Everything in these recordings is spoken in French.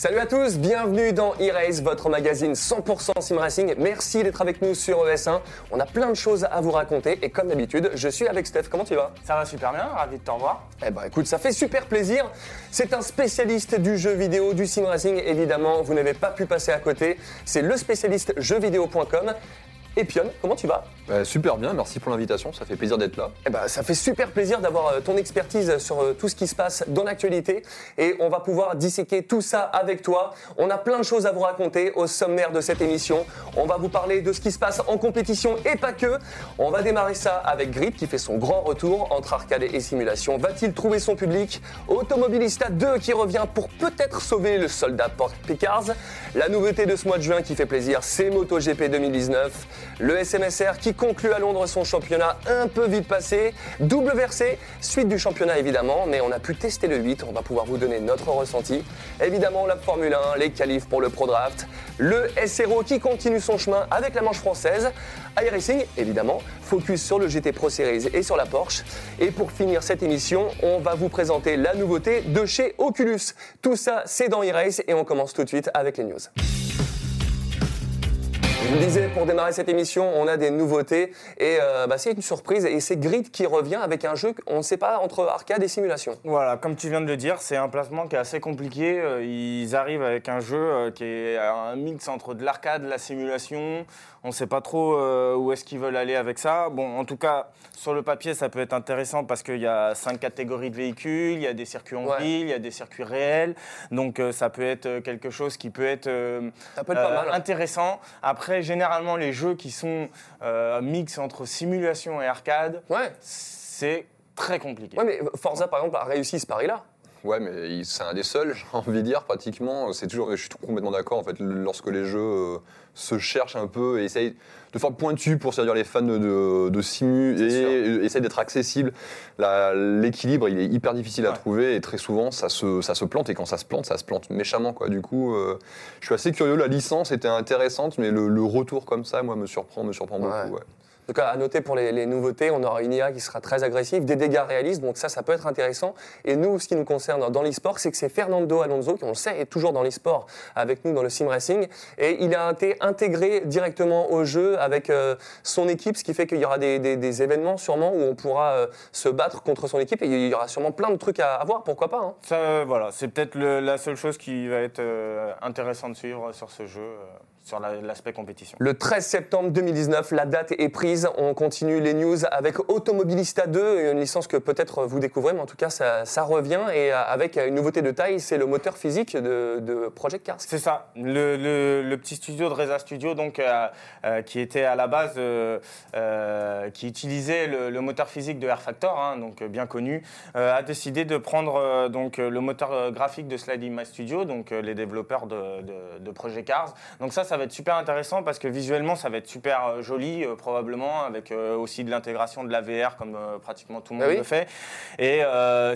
Salut à tous, bienvenue dans e-Race, votre magazine 100% sim racing. Merci d'être avec nous sur ES1. On a plein de choses à vous raconter et comme d'habitude, je suis avec Steph. Comment tu vas? Ça va super bien, ravi de te revoir. Eh ben écoute, ça fait super plaisir. C'est un spécialiste du jeu vidéo, du sim racing évidemment. Vous n'avez pas pu passer à côté. C'est le spécialiste jeuxvideo.com. Et Pion, comment tu vas Bah, super bien, merci pour l'invitation, ça fait plaisir d'être là. Eh ben, ça fait super plaisir d'avoir euh, ton expertise sur euh, tout ce qui se passe dans l'actualité et on va pouvoir disséquer tout ça avec toi. On a plein de choses à vous raconter au sommaire de cette émission. On va vous parler de ce qui se passe en compétition et pas que. On va démarrer ça avec Grip qui fait son grand retour entre arcade et simulation. Va-t-il trouver son public? Automobilista 2 qui revient pour peut-être sauver le soldat Port Picards. La nouveauté de ce mois de juin qui fait plaisir, c'est MotoGP 2019. Le SMSR qui conclut à Londres son championnat un peu vite passé. Double versé, suite du championnat évidemment, mais on a pu tester le 8, on va pouvoir vous donner notre ressenti. Évidemment la Formule 1, les qualifs pour le Pro Draft, le SRO qui continue son chemin avec la manche française, iRacing évidemment, focus sur le GT Pro Series et sur la Porsche. Et pour finir cette émission, on va vous présenter la nouveauté de chez Oculus. Tout ça c'est dans iRace et on commence tout de suite avec les news. Je vous disais, pour démarrer cette émission, on a des nouveautés et euh, bah, c'est une surprise et c'est Grid qui revient avec un jeu qu'on ne sait pas entre arcade et simulation. Voilà, comme tu viens de le dire, c'est un placement qui est assez compliqué. Euh, Ils arrivent avec un jeu euh, qui est un mix entre de l'arcade, la simulation. On ne sait pas trop où est-ce qu'ils veulent aller avec ça. Bon, en tout cas, sur le papier, ça peut être intéressant parce qu'il y a cinq catégories de véhicules, il y a des circuits en Ouais. ville, il y a des circuits réels. Donc ça peut être quelque chose qui peut être, Ça peut être pas mal. intéressant. Après, généralement, les jeux qui sont euh, mix entre simulation et arcade, Ouais. c'est très compliqué. Ouais, mais Forza par exemple a réussi ce pari-là. Ouais, mais c'est un des seuls, j'ai envie de dire, pratiquement. C'est toujours, je suis complètement d'accord, en fait, lorsque les jeux euh, se cherchent un peu et essayent de faire pointu pour séduire les fans de, de, de simu et euh, essayent d'être accessibles. La- L'équilibre, il est hyper difficile à trouver et très souvent, ça se, ça se plante. Et quand ça se plante, ça se plante méchamment, quoi. Du coup, euh, je suis assez curieux. La licence était intéressante, mais le, le retour comme ça, moi, me surprend, me surprend Ouais. beaucoup. ouais. Cas, à noter pour les, nouveautés, on aura une IA qui sera très agressive, des dégâts réalistes, donc ça, ça peut être intéressant. Et nous, ce qui nous concerne dans l'e-sport, c'est que c'est Fernando Alonso, qui on le sait est toujours dans l'e-sport avec nous dans le sim racing, et il a été intégré directement au jeu avec euh, son équipe, ce qui fait qu'il y aura des, événements sûrement où on pourra euh, se battre contre son équipe, et il y aura sûrement plein de trucs à, à voir, pourquoi pas. hein. Ça, euh, voilà, c'est peut-être la seule chose qui va être euh, intéressant de suivre sur ce jeu, sur la- l'aspect compétition. Le 13 septembre 2019, la date est prise. On continue les news avec Automobilista 2, une licence que peut-être vous découvrez, mais en tout cas, ça, ça revient. Et euh, avec une nouveauté de taille, c'est le moteur physique de, de Project Cars. C'est ça, le, le- le petit studio de Reza Studio, donc, euh, euh, qui était à la base, euh, qui utilisait le, le moteur physique de Air Factor, hein, donc bien connu, a décidé de prendre donc, le moteur graphique de Sliding My Studio, donc les développeurs de, de- de Project Cars. Donc ça, ça va être super intéressant parce que visuellement, ça va être super euh, joli, euh, probablement, avec euh, aussi de l'intégration de la VR, comme euh, pratiquement tout le monde Ah oui. le fait. Et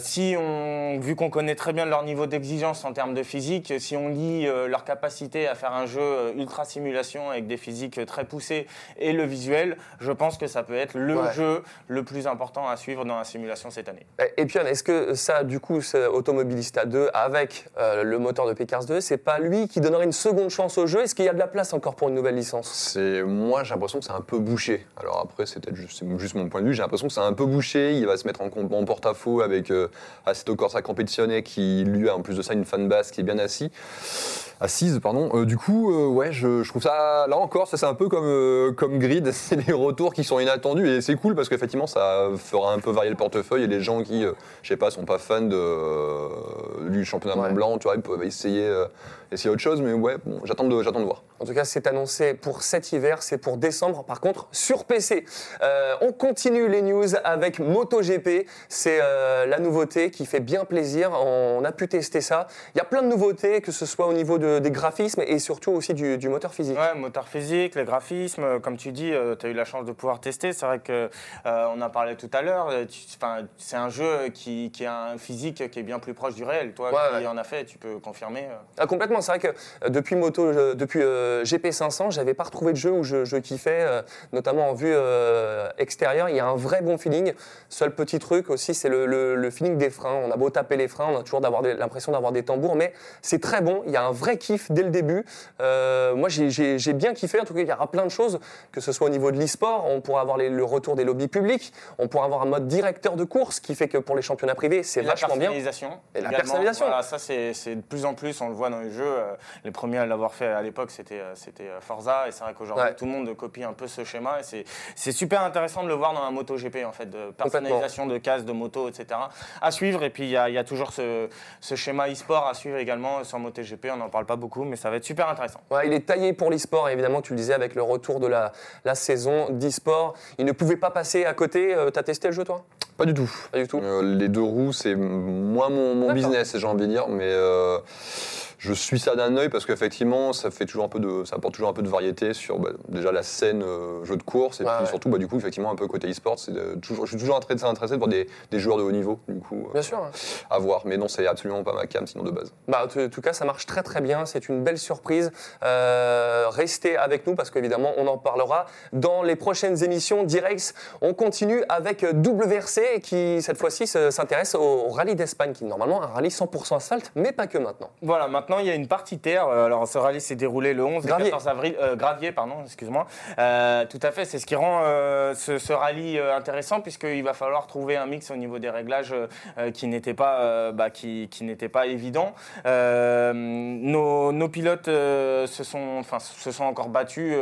si on, vu qu'on connaît très bien leur niveau d'exigence en termes de physique, si on lit leur capacité à faire un jeu ultra simulation avec des physiques très poussées et le visuel, je pense que ça peut être le Ouais. jeu le plus important à suivre dans la simulation cette année. Et puis, est-ce que ça, du coup, ce Automobilista 2, avec le moteur de P-Cars 2, c'est pas lui qui donnerait une seconde chance au jeu? Est-ce qu'il y a de la place encore pour une nouvelle licence C'est moi j'ai l'impression que c'est un peu bouché. Alors après c'est peut-être juste, mon point de vue. J'ai l'impression que c'est un peu bouché. Il va se mettre en, en porte-à-faux avec euh, Assetto Corsa Competizione qui lui a en plus de ça une fan base qui est bien assis, assise pardon. Euh, du coup euh, ouais je, je trouve ça là encore ça c'est un peu comme euh, comme Grid. C'est des retours qui sont inattendus et c'est cool parce qu'effectivement ça fera un peu varier le portefeuille et les gens qui je sais pas sont pas fans de, du championnat Ouais. Mont Blanc tu vois ils peuvent essayer essayer autre chose mais ouais bon j'attends de j'attends de voir. En tout cas, c'est annoncé pour cet hiver, c'est pour décembre. Par contre, sur PC. Euh, on continue les news avec MotoGP. C'est euh, la nouveauté qui fait bien plaisir. On a pu tester ça. Il y a plein de nouveautés, que ce soit au niveau de- des graphismes et surtout aussi du, du moteur physique. Ouais, moteur physique, les graphismes, euh, comme tu dis, tu as eu la chance de pouvoir tester. C'est vrai que euh, on a parlé tout à l'heure. euh, C'est un jeu qui, qui a un physique qui est bien plus proche du réel. Toi Ouais, qui ouais. en as fait, tu peux confirmer. euh. Ah, complètement, c'est vrai que euh, depuis moto, euh, depuis euh, GP500, j'avais pas retrouvé de jeu où je, je kiffais, euh, notamment en vue euh, extérieure. Il y a un vrai bon feeling. Seul petit truc aussi, c'est le, le- le feeling des freins. On a beau taper les freins, on a toujours l'impression d'avoir des tambours, mais c'est très bon. Il y a un vrai kiff dès le début. Euh, moi, j'ai- bien kiffé. En tout cas, il y aura plein de choses, que ce soit au niveau de l'e-sport, on pourra avoir les- le retour des lobbies publics, on pourra avoir un mode directeur de course qui fait que pour les championnats privés, c'est Et la vachement bien. personnalisation. Et la personnalisation. Voilà, ça, c'est de plus en plus, on le voit dans les jeux. euh, les premiers à l'avoir fait à l'époque, c'était euh, Forza. Et c'est vrai qu'aujourd'hui, Ouais. tout le monde copie un peu ce schéma. Et c'est- super intéressant de le voir dans un MotoGP, en fait, de personnalisation de cases, de motos, etc. À suivre. Et puis, il y, a- il y a toujours ce, ce schéma e-sport à suivre également sur MotoGP. On n'en parle pas beaucoup, mais ça va être super intéressant. Ouais, il est taillé pour l'e-sport, évidemment, tu le disais, avec le retour de la, la saison d'e-sport. Il ne pouvait pas passer à côté. Euh, T'as testé le jeu, toi? Pas du tout. Pas du tout. Euh, les deux roues, c'est moins mon, mon business, j'ai envie de dire, mais euh, je suis ça d'un œil parce qu'effectivement, ça fait toujours un peu de, ça apporte toujours un peu de variété sur bah, déjà la scène euh, jeu de course et Ouais, puis ouais. surtout, bah, du coup, effectivement, un peu côté e-sport. c'est de- toujours- Je suis toujours très intéressé de voir des, des joueurs de haut niveau, du coup, euh, Bien sûr. hein. à voir. Mais non, c'est absolument pas ma cam, sinon de base. Bah, en tout- cas, ça marche très très bien. C'est une belle surprise. Euh, restez avec nous parce qu'évidemment, on en parlera dans les prochaines émissions d'Irex. On continue avec WRC qui, cette fois-ci, se- s'intéresse au rallye d'Espagne, qui est normalement un rallye 100% asphalte, mais pas que maintenant. Voilà, maintenant il y a une partie terre. Euh, Alors ce rallye s'est déroulé le 11 et Gravier. 14 avril. euh, Gravier, pardon, excuse-moi. Euh, tout à fait, c'est ce qui rend euh, ce, ce rallye intéressant puisqu'il va falloir trouver un mix au niveau des réglages qui n'était pas, bah, qui, qui n'était pas évident. Nos, nos pilotes se, sont, enfin, se sont encore battus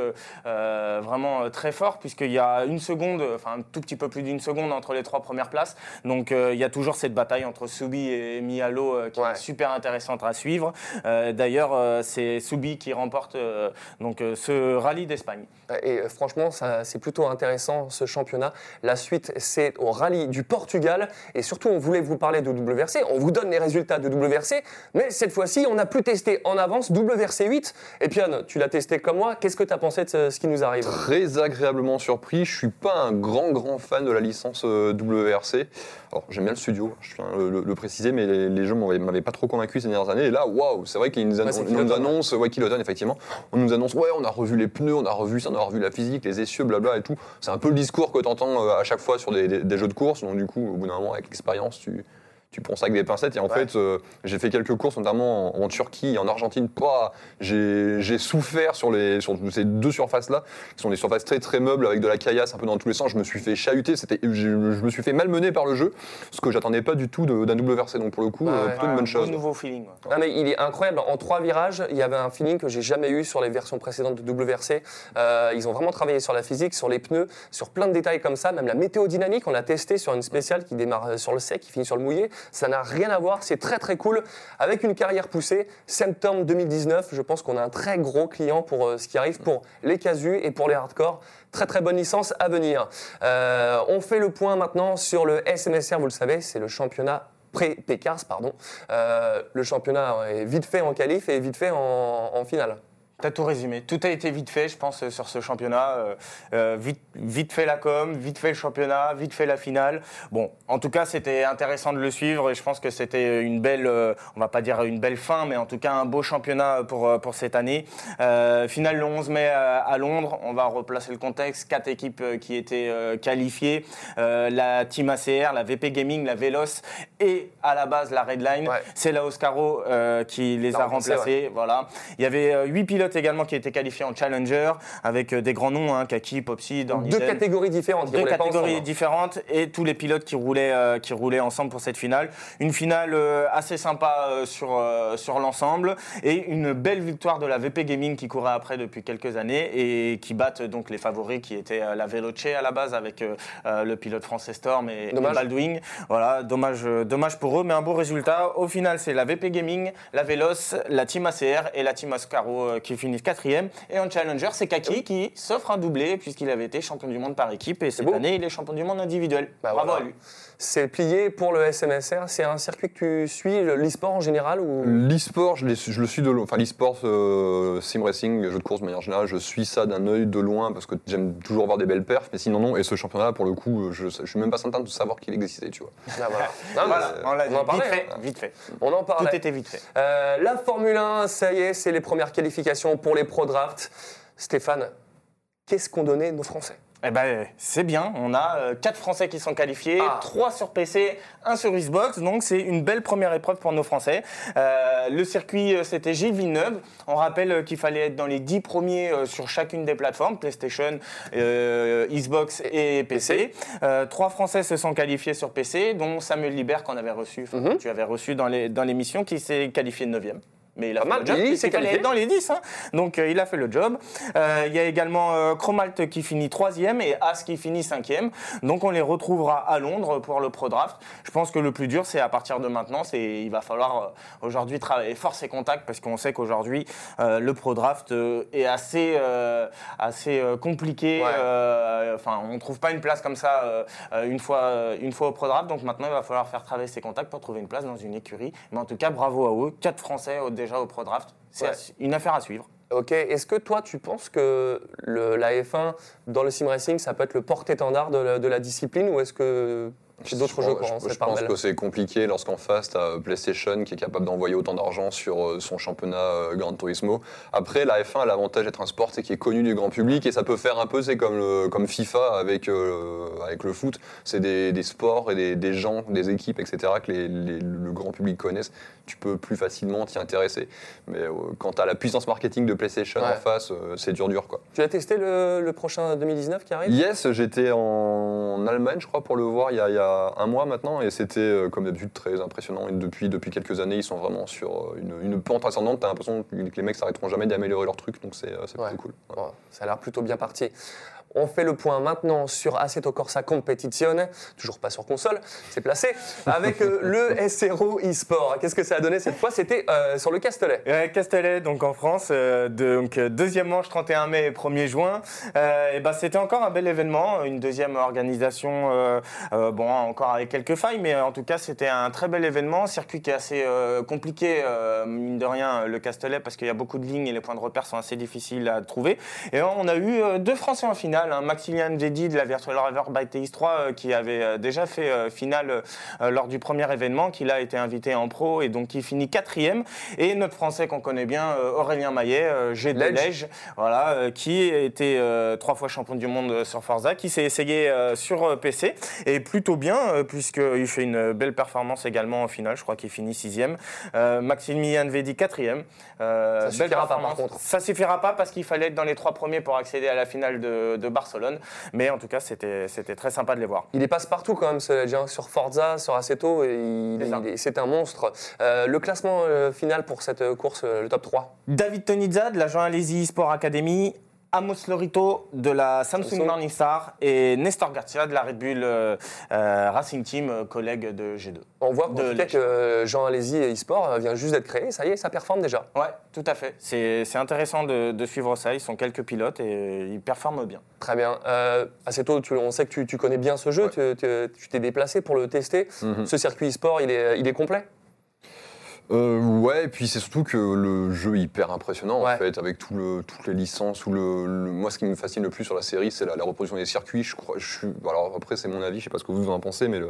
vraiment très fort puisqu'il y a une seconde, enfin un tout petit peu plus d'une seconde entre les trois premières places. Donc il y a toujours cette bataille entre Subi et Mialo qui Ouais. est super intéressante à suivre. Euh, D'ailleurs, euh, c'est Subi qui remporte euh, donc, euh, ce rallye d'Espagne. Et euh, franchement, c'est plutôt intéressant ce championnat. La suite, c'est au rallye du Portugal. Et surtout, on voulait vous parler de WRC. On vous donne les résultats de WRC. Mais cette fois-ci, on a pu tester en avance WRC 8. Et Pion, tu l'as testé comme moi. Qu'est-ce que tu as pensé de ce, qui nous arrive? Très agréablement surpris. Je suis pas un grand grand fan de la licence WRC. Alors j'aime bien le studio, je tiens à le, le- le préciser, mais les, les jeux m'avaient m'avaient pas trop convaincu ces dernières années. Et là, waouh, c'est vrai qu'ils nous, annon- nous annonce, ouais, Kiloton, effectivement, on nous annonce, ouais, on a revu les pneus, on a revu ça, on a revu la physique, les essieux, blabla et tout. C'est un peu le discours que tu entends à chaque fois sur des, des- des jeux de course. Donc du coup, au bout d'un moment, avec l'expérience, tu tu prends ça avec des pincettes et en Ouais. fait euh, j'ai fait quelques courses notamment en, en Turquie et en Argentine Pouah, j'ai j'ai souffert sur, les, sur ces deux surfaces là qui sont des surfaces très très meubles avec de la caillasse un peu dans tous les sens je me suis fait chahuter c'était je, je me suis fait malmener par le jeu ce que j'attendais pas du tout de- d'un WRC donc pour le coup Ouais, euh, ouais. plutôt une Un bonne beau chose nouveau feeling. ouais. Non, mais il est incroyable. En trois virages, il y avait un feeling que j'ai jamais eu sur les versions précédentes de WRC. Euh, ils ont vraiment travaillé sur la physique, sur les pneus, sur plein de détails comme ça. Même la météo dynamique, on l'a testé sur une spéciale qui démarre euh, sur le sec, qui finit sur le mouillé. Ça n'a rien à voir. C'est très très cool. Avec une carrière poussée, septembre 2019, je pense qu'on a un très gros client pour euh, ce qui arrive pour les casus et pour les hardcore. Très très bonne licence à venir. Euh, on fait le point maintenant sur le SMSR, vous le savez, c'est le championnat pré-Pécars, pardon. Euh, le championnat est vite fait en qualif et vite fait en, en finale. T'as tout résumé. Tout a été vite fait, je pense, euh, sur ce championnat. Euh, euh, vite, vite fait la com, vite fait le championnat, vite fait la finale. Bon, en tout cas, c'était intéressant de le suivre et je pense que c'était une belle, euh, on va pas dire une belle fin, mais en tout cas un beau championnat pour, pour cette année. Euh, finale le 11 mai à Londres. On va replacer le contexte. Quatre équipes qui étaient qualifiées. La Team ACR, la VP Gaming, la Velos et à la base la Redline. Ouais. C'est la Oscaro qui les a remplacé, remplacés. Voilà. Il y avait huit pilotes également qui étaient qualifiés en Challenger avec euh, des grands noms, hein, Kaki, Popsi, Dorniden. Deux catégories différentes. Deux catégories ensemble. différentes et tous les pilotes qui roulaient, euh, qui roulaient ensemble pour cette finale. Une finale euh, assez sympa euh, sur, sur l'ensemble et une belle victoire de la VP Gaming qui courait après depuis quelques années et qui battent donc les favoris qui étaient la Veloce à la base avec le pilote français Storm et. Baldwin. Voilà, dommage, dommage pour eux, mais un beau résultat. Au final, c'est la VP Gaming, la Velos, la Team ACR et la Team Ascaro qui qui finissent quatrième. Et en challenger, c'est Kaki qui s'offre un doublé puisqu'il avait été champion du monde par équipe et cette année, il est champion du monde individuel. Bah Bravo voilà. à lui. C'est plié pour le SMSR. C'est un circuit que tu suis, le- l'e-sport en général ou... L'e-sport, je, le suis de loin. Enfin, l'e-sport, euh, sim racing, jeu de course de manière générale, je suis ça d'un œil de loin parce que j'aime toujours voir des belles perfs. Mais sinon, non. Et ce championnat, pour le coup, je, je suis même pas certain de savoir qu'il existait, tu vois. Ah, voilà. Non, on l'a dit. en Vite fait, hein. vite fait. On en Tout parlait. était vite fait. Euh, la Formule 1, ça y est, c'est les premières qualifications pour les pro drafts. Stéphane, qu'est-ce qu'ont donné nos Français? Eh ben, c'est bien. On a euh, quatre Français qui sont qualifiés, Ah. trois sur PC, un sur Xbox. Donc, c'est une belle première épreuve pour nos Français. Euh, le circuit, euh, c'était Gilles Villeneuve. On rappelle euh, qu'il fallait être dans les dix premiers euh, sur chacune des plateformes, PlayStation, euh, Xbox et PC. Euh, trois Français se sont qualifiés sur PC, dont Samuel Libert qu'on avait reçu, Mhm. tu avais reçu dans l'émission, qui s'est qualifié 9e. Mais il a Pas fait mal. le job. Il s'est qualifié. dans les 10. hein. Donc euh, il a fait le job. Euh, Il y a également euh, Chromalt qui finit 3e et As qui finit 5e. Donc on les retrouvera à Londres pour le Pro Draft. Je pense que le plus dur, c'est à partir de maintenant. c'est Il va falloir euh, aujourd'hui travailler force et contact parce qu'on sait qu'aujourd'hui, euh, le Pro Draft euh, est assez, assez compliqué. Ouais. Enfin, on ne trouve pas une place comme ça une, fois, une fois au Pro Draft. Donc maintenant, il va falloir faire travailler ses contacts pour trouver une place dans une écurie. Mais en tout cas, bravo à eux. Quatre Français au- déjà au Pro Draft. C'est Ouais. une affaire à suivre. Ok, est-ce que toi tu penses que le, la F1 dans le sim racing ça peut être le porte-étendard de, de la discipline ou est-ce que c'est d'autres Je jeux Je, je pense que c'est compliqué lorsqu'en face, tu as PlayStation qui est capable d'envoyer autant d'argent sur euh, son championnat euh, Gran Turismo. Après, la F1 a l'avantage d'être un sport c'est qui est connu du grand public et ça peut faire un peu, c'est comme, le- comme FIFA avec, euh, avec le foot. C'est des, des sports et des, des gens, des équipes, etc. que les- les- le grand public connaissent. Tu peux plus facilement t'y intéresser. Mais euh, quand tu as la puissance marketing de PlayStation Ouais. en face, euh, c'est dur, dur. quoi. Tu as testé le, le prochain 2019 qui arrive? Yes, j'étais en Allemagne, je crois, pour le voir il y a, il y a un mois maintenant, et c'était, euh, comme d'habitude, très impressionnant. Et depuis, depuis quelques années, ils sont vraiment sur euh, une, une pente ascendante. T'as l'impression que les mecs s'arrêteront jamais d'améliorer leur truc, donc c'est euh, Ouais. plutôt cool. Ouais. Ça a l'air plutôt bien parti. On fait le point maintenant sur Assetto Corsa Competizione, toujours pas sur console, c'est placé, avec euh, le SRO eSport. Qu'est-ce que ça a donné cette fois? C'était euh, sur le Castellet. Ouais, Castellet, donc en France, euh, donc deuxième manche 31 mai et 1er juin. Euh, et ben c'était encore un bel événement, une deuxième organisation, bon encore avec quelques failles, mais en tout cas c'était un très bel événement, circuit qui est assez compliqué mine de rien le Castellet parce qu'il y a beaucoup de lignes et les points de repère sont assez difficiles à trouver. Et on a eu deux Français en finale, hein, Maximilian Dedi de la Virtual River by TX3 euh, qui avait euh, déjà fait euh, finale euh, lors du premier événement, qui là a été invité en pro et donc qui finit quatrième. Et notre Français qu'on connaît bien, Aurélien Maillet, G de. Lège, voilà, qui a été euh, trois fois champion du monde sur Forza, qui s'est essayé sur PC et plutôt bien puisqu'il fait une belle performance également en finale. Je crois qu'il finit sixième. Euh, Maximilian Vedi quatrième. Euh, Ça suffira pas, par contre. Ça suffira pas parce qu'il fallait être dans les trois premiers pour accéder à la finale de, de Barcelone. Mais en tout cas, c'était c'était très sympa de les voir. Il est passe partout quand même, ce Ledge, hein, sur Forza, sur Assetto, C'est un monstre. Euh, le classement euh, final pour cette euh, course, le top 3 David Tonizza de la Jean Alési Sport Academy, Amos Lorito de la Samsung, Samsung. Morningstar et Nestor Garcia de la Red Bull euh, euh, Racing Team, euh, collègue de G2. On voit De que Jean Alési eSport vient juste d'être créé, ça y est, ça performe déjà. Ouais, tout à fait. C'est c'est intéressant de, de suivre ça. Ils sont quelques pilotes et ils performent bien. Très bien. Euh, Assetto, tu- on sait que tu, tu connais bien ce jeu, Ouais. tu tu- tu t'es déplacé pour le tester. Mhm. Ce circuit eSport, il est, il est complet? Euh, ouais, et puis c'est surtout que le jeu est hyper impressionnant Ouais. en fait, avec tout le, toutes les licences. Ou le, le- moi, ce qui me fascine le plus sur la série, c'est la, la reproduction des circuits. Je crois, je suis, alors après, c'est mon avis, je sais pas ce que vous en pensez, mais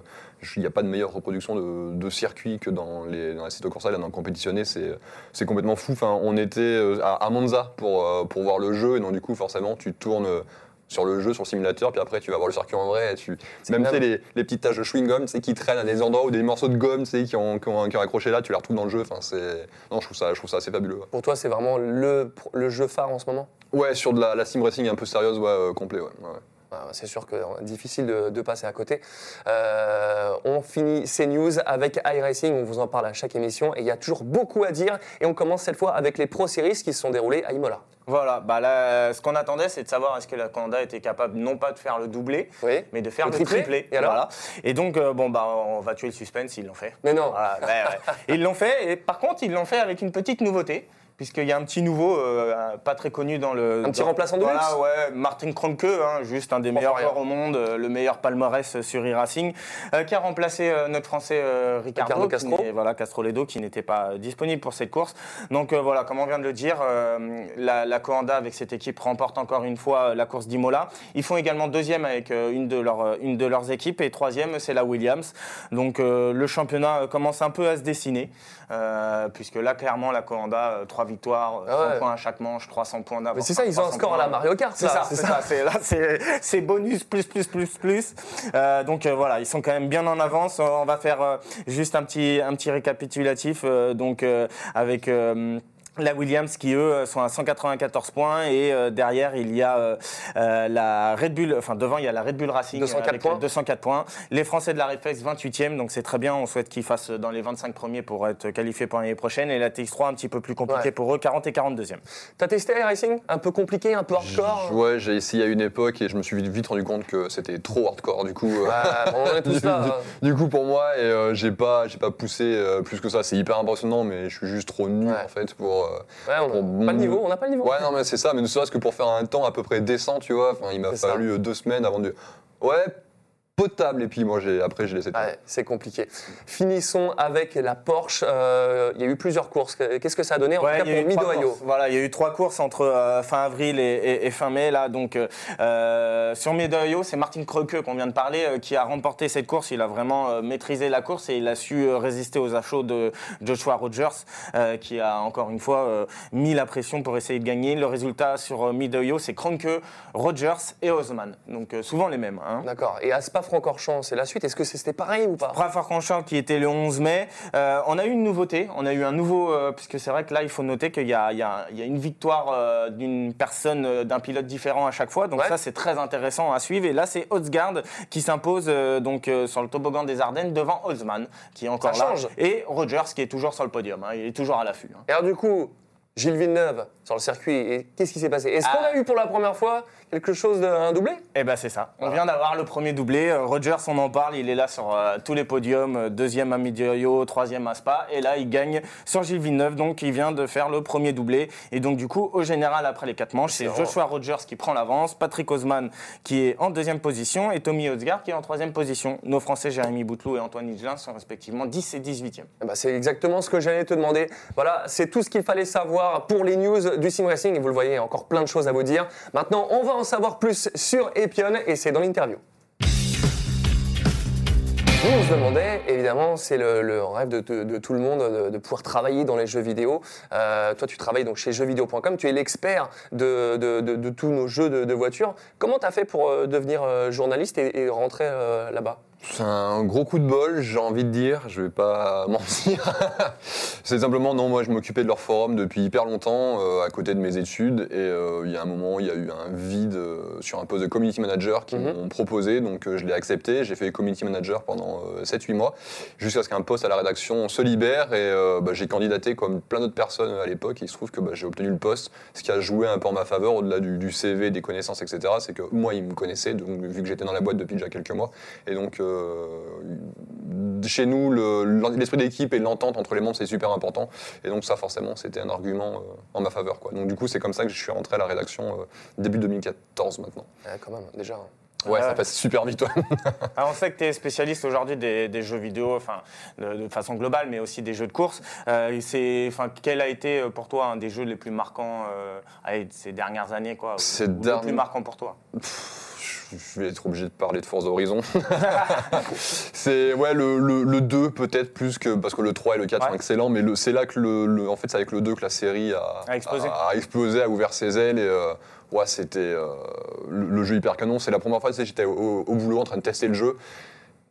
il n'y a pas de meilleure reproduction de, de circuits que dans les dans la Assetto Corsa, là, dans le compétitionné, c'est c'est complètement fou. Enfin, on était euh, à, à Monza pour, euh, pour voir le jeu, et donc du coup, forcément, tu tournes. Sur le jeu, sur le simulateur, puis après tu vas voir le circuit en vrai. et Tu... Même tu sais, les, les petites taches de chewing-gum qui traînent à des endroits ou des morceaux de gomme qui, ont, qui, ont, qui ont accroché là, tu les retrouves dans le jeu. Enfin. Non, je trouve, ça, je trouve ça assez fabuleux. ouais. Pour toi, c'est vraiment le, le jeu phare en ce moment? Ouais, sur de la, la sim racing un peu sérieuse, ouais, euh, complet. Ouais, C'est sûr que difficile de, de passer à côté. Euh, on finit ces news avec iRacing, on vous en parle à chaque émission et il y a toujours beaucoup à dire. Et on commence cette fois avec les Pro Series qui se sont déroulées à Imola. Voilà, bah là, ce qu'on attendait, c'est de savoir est-ce que la Canada était capable non pas de faire le doublé, Oui. mais de faire Le le, triplé triplé. Et alors voilà. Et donc, euh, bon, bah, on va tuer le suspense, ils l'ont fait. Mais non. Voilà, ouais, ouais. Ils l'ont fait, et par contre, ils l'ont fait avec une petite nouveauté, puisqu'il y a un petit nouveau, euh, pas très connu dans le. Un petit dans- remplaçant de Voilà, luxe ouais, Martin Kronke, hein, juste un des meilleurs joueurs au monde, euh, le meilleur palmarès sur e-racing, euh, qui a remplacé euh, notre Français euh, Ricardo, Ricardo qui Castro. n'est- voilà, Castroledo, qui n'était pas disponible pour cette course. Donc euh, voilà, comme on vient de le dire, euh, la, la Coanda avec cette équipe remporte encore une fois euh, la course d'Imola. Ils font également deuxième avec euh, une, de leurs, euh, une de leurs équipes et troisième, c'est la Williams. Donc euh, le championnat euh, commence un peu à se dessiner, euh, puisque là, clairement, la Coanda, euh, trois victoires, Ah 100 ouais. points à chaque manche, 300 points d'avance. C'est ça, ils ont un 300 score à la. Mario Kart, C'est ça, c'est ça. C'est, bonus, plus, plus, plus, plus. Euh, donc euh, voilà, ils sont quand même bien en avance. On va faire euh, juste un petit, un petit récapitulatif. donc avec. La Williams qui eux sont à 194 points et euh, derrière il y a euh, euh, la Red Bull, enfin devant il y a la Red Bull Racing 204 avec points. 204 points. Les Français de la Reflex 28e donc c'est très bien. On souhaite qu'ils fassent dans les 25 premiers pour être qualifiés pour l'année prochaine et la TX3 un petit peu plus compliqué Ouais. pour eux 40 et 42e. T'as testé iRacing Un peu compliqué, un peu hardcore? Ouais, j'ai essayé à une époque et je me suis vite, vite rendu compte que c'était trop hardcore. Du coup, Ouais, on est tous là. hein. du coup pour moi, et euh, j'ai pas, j'ai pas poussé euh, plus que ça. C'est hyper impressionnant, mais je suis juste trop nul Ouais. en fait pour. Euh, Ouais, on n'a pas le niveau, on n'a pas le niveau. Ouais, non, mais c'est ça. Mais ne serait-ce que pour faire un temps à peu près décent, tu vois. Enfin, il m'a ça. fallu euh, deux semaines avant de. Ouais, potable. Et puis moi, j'ai après, j'ai laissé. Ouais, c'est compliqué. Finissons avec la Porsche. Euh, Il y a eu plusieurs courses. Qu'est-ce que ça a donné en Ouais, tout cas il y a eu pour trois Mid-Ohio courses. Voilà, il y a eu trois courses entre euh, fin avril et, et- et fin mai là. Donc euh, sur Mid-Ohio, c'est Martin Kreuke qu'on vient de parler euh, qui a remporté cette course. Il a vraiment euh, maîtrisé la course et il a su euh, résister aux achats de Joshua Rogers, euh, qui a encore une fois euh, mis la pression pour essayer de gagner. Le résultat sur euh, Mid-Ohio, c'est Kronke, Rogers et Osman. Donc euh, souvent les mêmes. Hein. D'accord. Et à Spa-Francorchamps, c'est la suite. Est-ce que c'était pareil ou pas? Spa-Francorchamps qui était le 11 mai. Euh, on a eu une nouveauté. On a eu un nouveau, euh, puisque c'est vrai que là, il faut noter qu'il y, a- y y une victoire euh, d'une personne, d'un pilote différent à chaque fois. Donc Ouais. ça, c'est très intéressant à suivre. Et là, c'est Otsgaard qui s'impose donc sur le toboggan des Ardennes devant Holzman, qui est encore Ça là, change. et Rogers qui est toujours sur le podium. hein. Il est toujours à l'affût. hein. Et alors du coup, Gilles Villeneuve sur le circuit, et qu'est-ce qui s'est passé? Est-ce qu'on Ah. a eu pour la première fois? Quelque chose d'un doublé? Eh ben c'est ça. On vient d'avoir le premier doublé. Euh, Rogers, on en parle, il est là sur euh, tous les podiums, euh, deuxième à Midioyo, troisième à Spa, et là il gagne sur Gilles Villeneuve, donc il vient de faire le premier doublé. Et donc du coup, au général après les quatre manches, c'est. Joshua Rogers qui prend l'avance, Patrick Osman qui est en deuxième position et Tommy Odsgaard qui est en troisième position. Nos Français Jérémy Bouteloup et Antoine Higelin sont respectivement 10 et 18e. Eh ben, c'est exactement ce que j'allais te demander. Voilà, c'est tout ce qu'il fallait savoir pour les news du sim racing. Et vous le voyez, il y a encore plein de choses à vous dire. Maintenant, on va en savoir plus sur Epion et c'est dans l'interview. Nous, on se demandait, évidemment, c'est le, rêve de, tout le monde de, pouvoir travailler dans les jeux vidéo. Euh, toi, tu travailles donc chez jeuxvideo.com, tu es l'expert de, tous nos jeux de, voitures. Comment tu as fait pour euh, devenir euh, journaliste et, rentrer là-bas? C'est un gros coup de bol, j'ai envie de dire, je vais pas mentir. c'est simplement, non, moi je m'occupais de leur forum depuis hyper longtemps, euh, à côté de mes études, et euh, il y a un moment, il y a eu un vide euh, sur un poste de community manager qu'ils Mhm. m'ont proposé, donc je l'ai accepté, j'ai fait community manager pendant euh, 7-8 mois, jusqu'à ce qu'un poste à la rédaction se libère, et bah, j'ai candidaté comme plein d'autres personnes à l'époque, il se trouve que bah, j'ai obtenu le poste, ce qui a joué un peu en ma faveur, au-delà du, du CV, des connaissances, etc., c'est que moi, ils me connaissaient, donc, vu que j'étais dans la boîte depuis déjà quelques mois, et donc, chez nous, le- l'esprit d'équipe et l'entente entre les membres, c'est super important. Et donc, ça, forcément, c'était un argument euh, en ma faveur. Quoi. Donc, du coup, c'est comme ça que je suis rentré à la rédaction euh, début 2014 maintenant. Ouais, Quand même, déjà. Ouais, Ah ça passe super vite. ouais. Alors, on sait que tu es spécialiste aujourd'hui des, des jeux vidéo, enfin, de, de façon globale, mais aussi des jeux de course. Euh, c'est, enfin, quel a été euh, pour toi un des jeux les plus marquants euh, allez, ces dernières années quoi, ou- Ces ou le derniers- plus marquant pour toi? Je vais être obligé de parler de Forza Horizon. c'est ouais, le, le, le 2 peut-être plus que. Parce que le 3 et le 4 sont excellents, mais c'est là que le, le- En fait, c'est avec le 2 que la série a, A explosé. a- a explosé, a ouvert ses ailes. Et euh, ouais, c'était euh, le, le jeu hyper canon. C'est la première fois que j'étais au, au boulot en train de tester le jeu.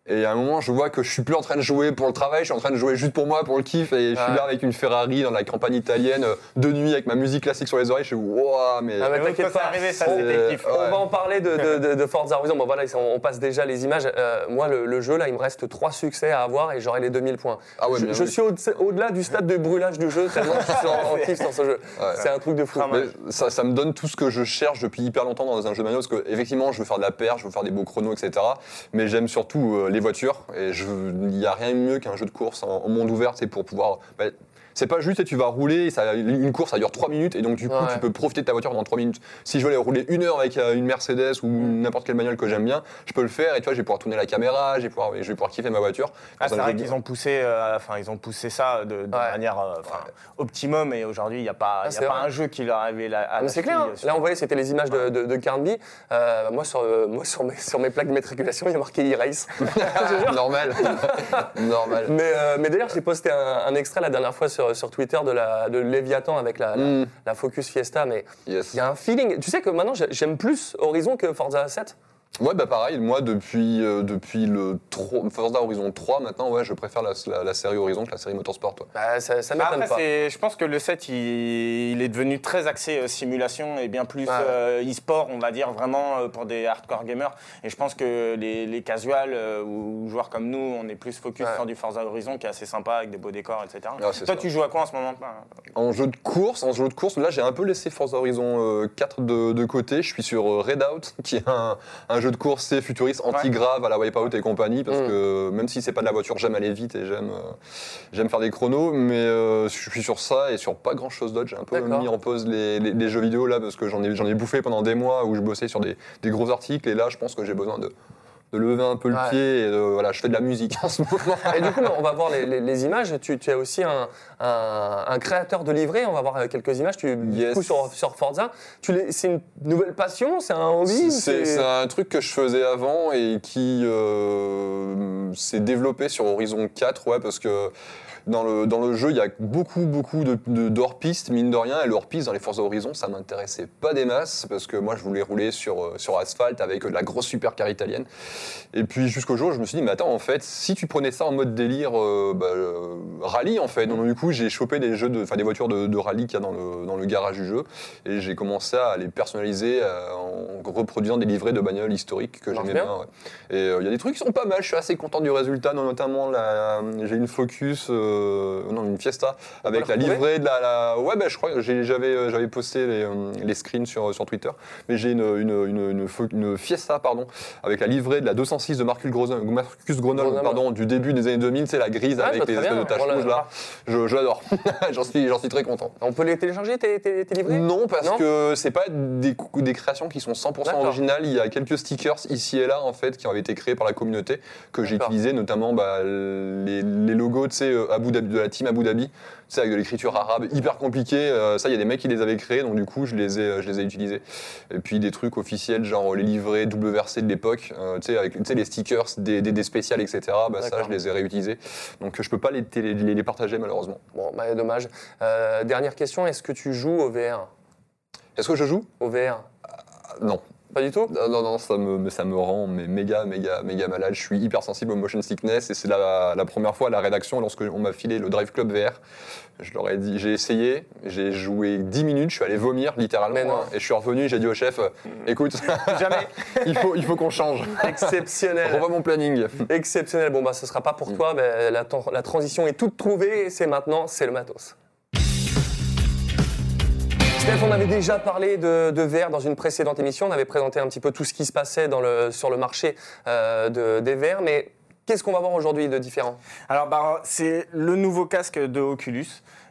Et à un moment, je vois que je suis plus en train de jouer pour le travail, je suis en train de jouer juste pour moi, pour le kiff. Et je suis Ouais. là avec une Ferrari dans la campagne italienne, euh, de nuit, avec ma musique classique sur les oreilles. Je suis waouh, mais. Ah, mais oui, t'inquiète pas. arrivé, ça, c'était kiff. Ouais. On va en parler de, de, de- de Forza Horizon. Bon, voilà, on, on passe déjà les images. Euh, moi, le, le jeu, là, il me reste trois succès à avoir et j'aurai les 2000 points. Ah ouais, je bien je oui. suis au- au-delà du stade de brûlage du jeu, tellement je suis en, en kiff dans ce jeu. Ouais. C'est un truc de fou. Ah, Mais ça, ça me donne tout ce que je cherche depuis hyper longtemps dans un jeu de manuel, parce que effectivement, je veux faire de la perche, je veux faire des beaux chronos, etc. Mais j'aime surtout euh, les voitures, et il n'y a rien de mieux qu'un jeu de course en, en monde ouvert, c'est pour pouvoir. bah, C'est pas juste, tu vas rouler, ça, une course, ça dure 3 minutes, et donc du coup, Ouais. tu peux profiter de ta voiture pendant 3 minutes. Si je veux aller rouler une heure avec euh, une Mercedes ou Mm. n'importe quelle bagnole que j'aime bien, je peux le faire, et tu vois, je vais pouvoir tourner la caméra, je vais pouvoir, je vais pouvoir kiffer ma voiture. Ah, c'est vrai de- qu'ils ont poussé, euh, ils ont poussé ça de, de Ouais. manière euh, optimum et aujourd'hui il n'y a pas, Ah, y a pas un jeu qui leur avait la. à mais la c'est clair. hein. Là, on voyait, c'était les images de, de, de Carnby. Euh, moi, sur, euh, moi sur, mes, sur mes plaques d'immatriculation, il y a marqué e-race. Normal. Normal. mais euh, mais d'ailleurs, j'ai posté un, un extrait la dernière fois sur, sur Twitter de, la, de Léviathan avec la, la- Mm. la Focus Fiesta. Mais Yes. il y a un feeling. Tu sais que maintenant, j'ai- j'aime plus Horizon que Forza 7. Ouais, bah pareil, moi depuis, euh, depuis le 3, Forza Horizon 3, maintenant, ouais, je préfère la, la- la série Horizon que la série Motorsport. ouais. Bah, ça, ça Bah, m'étonne Après, pas. c'est- je pense que le 7, il, il est devenu très axé euh, simulation et bien plus Ouais. euh, e-sport, on va dire, vraiment euh, pour des hardcore gamers. Et je pense que les, les casuals euh, ou joueurs comme nous, on est plus focus Ouais. sur du Forza Horizon qui est assez sympa avec des beaux décors, etc. Ah, c'est Toi, ça. tu joues à quoi en ce moment En jeu de course, en jeu de course, là j'ai un peu laissé Forza Horizon euh, 4 de, de côté. Je suis sur euh, Redout, qui est un, un jeu de course c'est futuriste anti-grave à la Wipeout et compagnie, parce Mm. que même si c'est pas de la voiture, j'aime aller vite et j'aime euh, j'aime faire des chronos, mais euh, je suis sur ça et sur pas grand chose d'autre. J'ai un peu mis en pause les, les- les jeux vidéo là parce que j'en ai, j'en ai bouffé pendant des mois où je bossais sur des, des gros articles et là je pense que j'ai besoin de, de lever un peu le Ouais. pied et de- voilà, je fais de la musique en ce moment. Et du coup, on va voir les, les- les images. Tu, tu as aussi un, un- un créateur de livrets. On va voir euh, quelques images. Tu, Du Yes. coup, sur, sur Forza, c'est une nouvelle passion C'est un hobby c'est un truc que je faisais avant et qui euh, s'est développé sur Horizon 4, ouais, parce que dans le, dans le jeu, il y a beaucoup, beaucoup de, de, mine de rien, et le hors-piste dans les Forza Horizon, ça m'intéressait pas des masses, parce que moi, je voulais rouler sur, euh, sur asphalte avec de la grosse supercar italienne. Et puis, jusqu'au jour, je me suis dit, mais attends, en fait, si tu prenais ça en mode délire euh, bah, euh, rallye, en fait, donc du coup, j'ai chopé des, jeux de, des voitures de, de rallye qu'il y a dans le, dans le garage du jeu, et j'ai commencé à les personnaliser euh, en reproduisant des livrets de bagnoles historiques que j'aimais bien. bien. ouais. Et euh, il y a des trucs qui sont pas mal, je suis assez content du résultat, notamment j'ai une Focus, euh, non une Fiesta, avec la livrée de la, la- ouais ben je crois que j'avais euh, j'avais posté les, euh, les screens sur, sur Twitter, mais j'ai une, une, une, une Fiesta pardon, avec la livrée de la 206 de Marcus Grenoble, Marcus Grenoble, pardon, du début des années 2000, c'est la grise Ouais, avec vois les espèces de taches rouges là, je, je l'adore, j'en suis, j'en suis très content. On peut les télécharger, tes, tes- tes livrets Non, parce Non? que c'est pas des, des créations qui sont 100% D'accord. originales. Il y a quelques stickers ici et là en fait qui ont été créés par la communauté que j'ai utilisés, notamment bah, les, les logos tu sais, euh, Abu Dhabi, de la team Abu Dhabi, sais, avec de l'écriture arabe hyper compliquée. euh, ça, il y a des mecs qui les avaient créés, donc du coup, je les ai, euh, je les ai utilisés. Et puis des trucs officiels, genre les livrets WRC de l'époque, euh, tu sais, avec les stickers, des, des, des spéciales, etc. Bah, ça, je les ai réutilisés. Donc je peux pas les, les, les partager malheureusement. Bon, bah, dommage. Euh, dernière question, est-ce que tu joues au VR Est-ce que je joue? Au VR Non. Pas du tout Non, non, non, ça me, ça me rend mais méga, méga, méga malade. Je suis hyper sensible au motion sickness et c'est la, la première fois à la rédaction, lorsque on m'a filé le Drive Club VR, je leur ai dit, j'ai essayé, j'ai joué 10 minutes, je suis allé vomir littéralement hein, et je suis revenu, j'ai dit au chef, euh, écoute, Jamais. il faut, il faut qu'on change. Exceptionnel. Revois mon planning. Exceptionnel. Bon, bah, ce sera pas pour toi. mais la, la transition est toute trouvée. C'est maintenant, c'est le matos. Steph, on avait déjà parlé de, de VR dans une précédente émission. On avait présenté un petit peu tout ce qui se passait sur le marché euh, de, des VR. Mais qu'est-ce qu'on va voir aujourd'hui de différent? Alors, bah, c'est le nouveau casque de Oculus.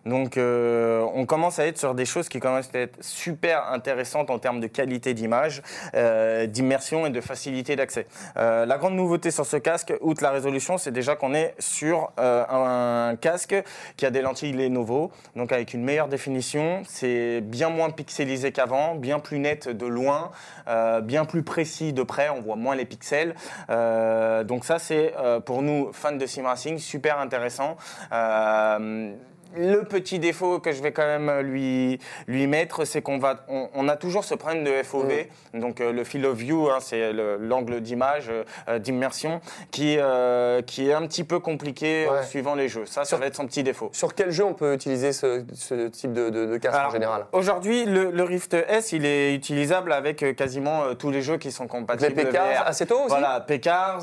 Donc, euh, on commence à être sur des choses qui commencent à être super intéressantes en termes de qualité d'image, euh, d'immersion et de facilité d'accès. Euh, la grande nouveauté sur ce casque, outre la résolution, c'est déjà qu'on est sur euh, un, casque qui a des lentilles Lenovo, donc avec une meilleure définition. C'est bien moins pixelisé qu'avant, bien plus net de loin, euh, bien plus précis de près. On voit moins les pixels. Euh, donc ça, c'est pour nous fans de sim racing super intéressant. Euh, le petit défaut que je vais quand même lui, lui mettre, c'est qu'on va, on, on a toujours ce problème de FOV, donc euh, le field of view, hein, c'est le- l'angle d'image, euh, d'immersion, qui, euh, qui est un petit peu compliqué euh, Ouais. suivant les jeux. Ça, ça Sur- va être son petit défaut. Sur quel jeu on peut utiliser ce, ce type de, de- de casque en général? Aujourd'hui, le, le Rift S, il est utilisable avec euh, quasiment euh, tous les jeux qui sont Les compatibles PK, VR. Assetto aussi? Voilà,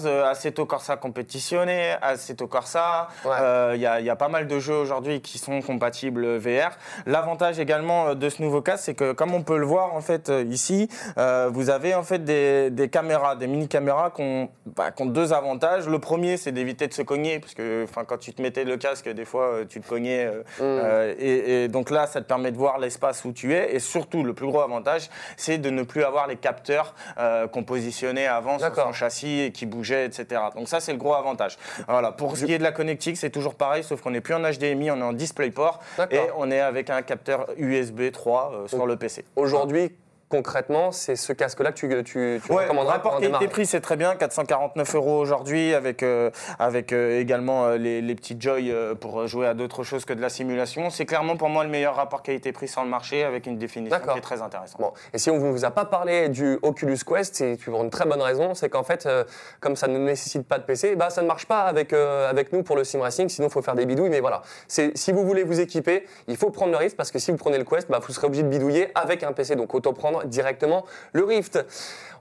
euh, Assetto Corsa Competizione, Assetto Corsa. Ouais. Euh, Il y, a, il y a pas mal de jeux aujourd'hui qui qui sont compatibles VR. L'avantage également de ce nouveau casque, c'est que comme on peut le voir en fait ici, vous avez en fait des, des caméras, des mini caméras qui ont, bah, qui ont deux avantages. Le premier, c'est d'éviter de se cogner, parce que quand tu te mettais le casque, des fois, euh, tu te cognais. Euh, Mm. euh, et, et donc là, ça te permet de voir l'espace où tu es. Et surtout, le plus gros avantage, c'est de ne plus avoir les capteurs euh, qu'on positionnait avant sur son châssis et qui bougeaient, etc. Donc ça, c'est le gros avantage. Voilà. Pour ce qui est de la connectique, c'est toujours pareil, sauf qu'on n'est plus en HDMI, on est en DisplayPort et on est avec un capteur USB 3 euh, sur le PC. Aujourd'hui, concrètement, c'est ce casque-là que tu, tu, tu Ouais, recommanderais pour rapport un démarrage. qualité-prix, c'est très bien. 449 euros aujourd'hui, avec, euh, avec euh, également euh, les, les petits Joy pour jouer à d'autres choses que de la simulation. C'est clairement pour moi le meilleur rapport qualité-prix sur le marché, avec une définition qui est très intéressante. Bon, et si on ne vous a pas parlé du Oculus Quest, c'est pour une très bonne raison, c'est qu'en fait, comme ça ne nécessite pas de PC, bah, ça ne marche pas avec, avec nous pour le sim racing, sinon il faut faire des bidouilles. Mais voilà, si vous voulez vous équiper, il faut prendre le Rift parce que si vous prenez le Quest, bah, vous serez obligé de bidouiller avec un PC. Donc autant prendre directement le Rift.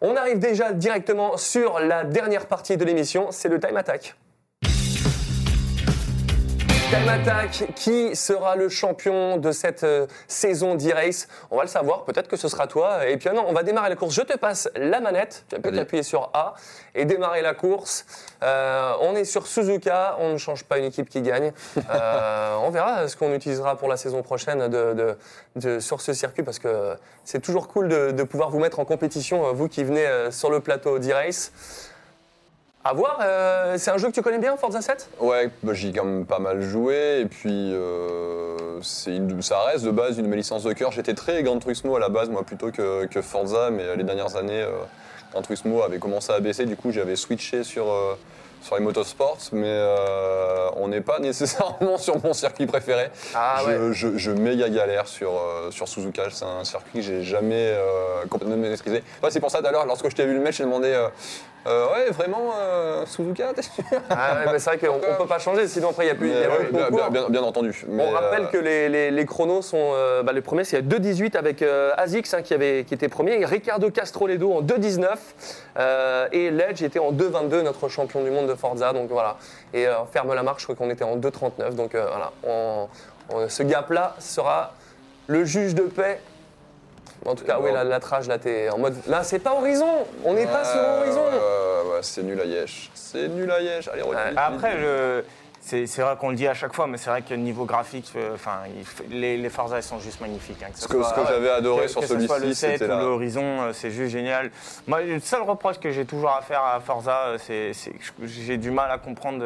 On arrive déjà directement sur la dernière partie de l'émission, c'est le Time Attack. Time Attack, qui sera le champion de cette euh, saison d'e-race? On va le savoir, peut-être que ce sera toi. Et puis ah non, on va démarrer la course. Je te passe la manette, tu peux appuyer sur A et démarrer la course. Euh, on est sur Suzuka, on ne change pas une équipe qui gagne. Euh, on verra ce qu'on utilisera pour la saison prochaine de, de- de- sur ce circuit parce que c'est toujours cool de, de pouvoir vous mettre en compétition, euh, vous qui venez euh, sur le plateau d'e-race. À voir, euh, c'est un jeu que tu connais bien, Forza 7 Ouais, bah, j'y ai quand même pas mal joué. Et puis, euh, c'est une- ça reste de base une de mes licences de cœur. J'étais très Gran Turismo à la base, moi, plutôt que, Forza. Mais euh, les dernières années, euh, Gran avait commencé à baisser. Du coup, j'avais switché sur, sur les motorsports. Mais euh, on n'est pas nécessairement sur mon circuit préféré. Ah je, ouais. je, je méga galère sur, euh, sur Suzuka. C'est un circuit que j'ai jamais euh, complètement maîtrisé. Ouais, c'est pour ça, l'heure, lorsque je t'ai vu le match, j'ai demandé euh, Ouais, vraiment, euh, Suzuka, t'es sûr? Ah ouais, mais c'est vrai qu'on ne peut pas changer, sinon après il n'y a plus, il y a Mais plus de bien, concours. bien- bien entendu. Mais, On rappelle euh, que les, les- les chronos sont. bah, les premiers, c'est 2.18 avec Azix hein, qui, avait, qui était premier, et Ricardo Castroledo en 2.19, euh, et Ledge était en 2.22, notre champion du monde de Forza. Donc voilà. Et euh, ferme la marche, je crois qu'on était en 2.39. Donc euh, voilà. On- on- ce gap-là sera le juge de paix. En tout cas, oui, la, la trage, là, t'es en mode. Là, c'est pas Horizon On n'est pas sur Horizon ouais, ouais, c'est nul à Yesh. C'est nul à Yesh. Allez, redis, Après, je- c'est vrai qu'on le dit à chaque fois, mais c'est vrai que niveau graphique, euh, enfin, les, les Forza elles sont juste magnifiques. hein, que Ce que, ce que soit- j'avais adoré que- sur le celui-ci, 7 c'était ou la. l'Horizon, euh, c'est juste génial. Moi, le seul reproche que j'ai toujours à faire à Forza, euh, c'est que j'ai du mal à comprendre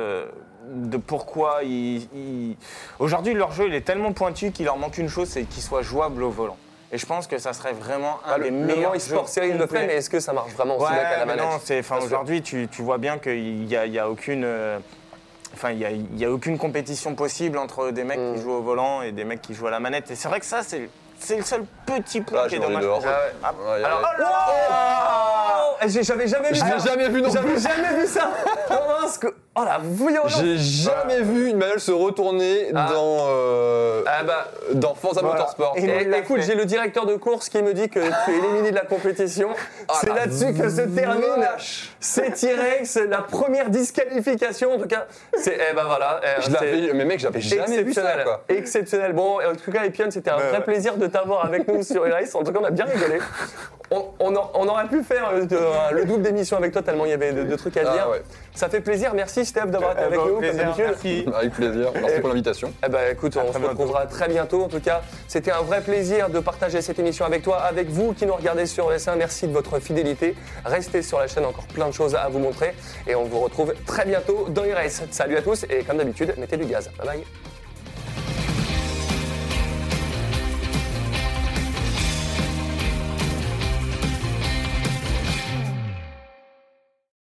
de, pourquoi ils. ils- Aujourd'hui, leur jeu il est tellement pointu qu'il leur manque une chose, c'est qu'il soit jouable au volant. Et je pense que ça serait vraiment un Ah, le, des le meilleurs eSport Series le fait, mais est-ce que ça marche vraiment? Aussi Ouais, bien qu'à la manette non, aujourd'hui, tu, tu vois bien qu'il n'y a, y a aucune. euh, Enfin, il n'y a, il y a aucune compétition possible entre des mecs Mm. qui jouent au volant et des mecs qui jouent à la manette. Et c'est vrai que ça, c'est, c'est le seul petit point Ah, qui est dommage. pour eux. Ah ouais. Ah, alors, oh là là Oh J'ai- J'avais jamais vu Je ça. l'ai jamais vu non J'avais plus. jamais vu ça. Oh, mince, que- oh la violence. J'ai jamais vu une bagnole se retourner Ah. dans, euh, Ah bah. dans Forza Voilà. Motorsport. Et- Eh, écoute, j'ai le directeur de course qui me dit que tu es éliminé de la compétition. C'est Ah, là-dessus que se termine c'est T-Rex, la première disqualification. En tout cas, c'est eh ben voilà. eh, Je c'est l'avais, mais mec, j'avais jamais vu ça, exceptionnel. quoi. Exceptionnel. Bon, en tout cas, Epion, c'était un Ouais, vrai ouais. plaisir de t'avoir avec nous sur Race. En tout cas, on a bien rigolé. On, on a- on aurait pu faire euh, de- euh, le double d'émission avec toi tellement il y avait de, de trucs à Ah, dire. ouais. Ça fait plaisir. Merci Steph d'avoir été Eh avec ben, nous comme plaisir, d'habitude. merci. Avec plaisir. Merci pour l'invitation. Eh ben écoute, on se bientôt. retrouvera très bientôt. En tout cas, c'était un vrai plaisir de partager cette émission avec toi, avec vous qui nous regardez sur S1. Merci de votre fidélité. Restez sur la chaîne, encore plein de choses à vous montrer. Et on vous retrouve très bientôt dans races. Salut à tous et comme d'habitude, mettez du gaz. Bye bye.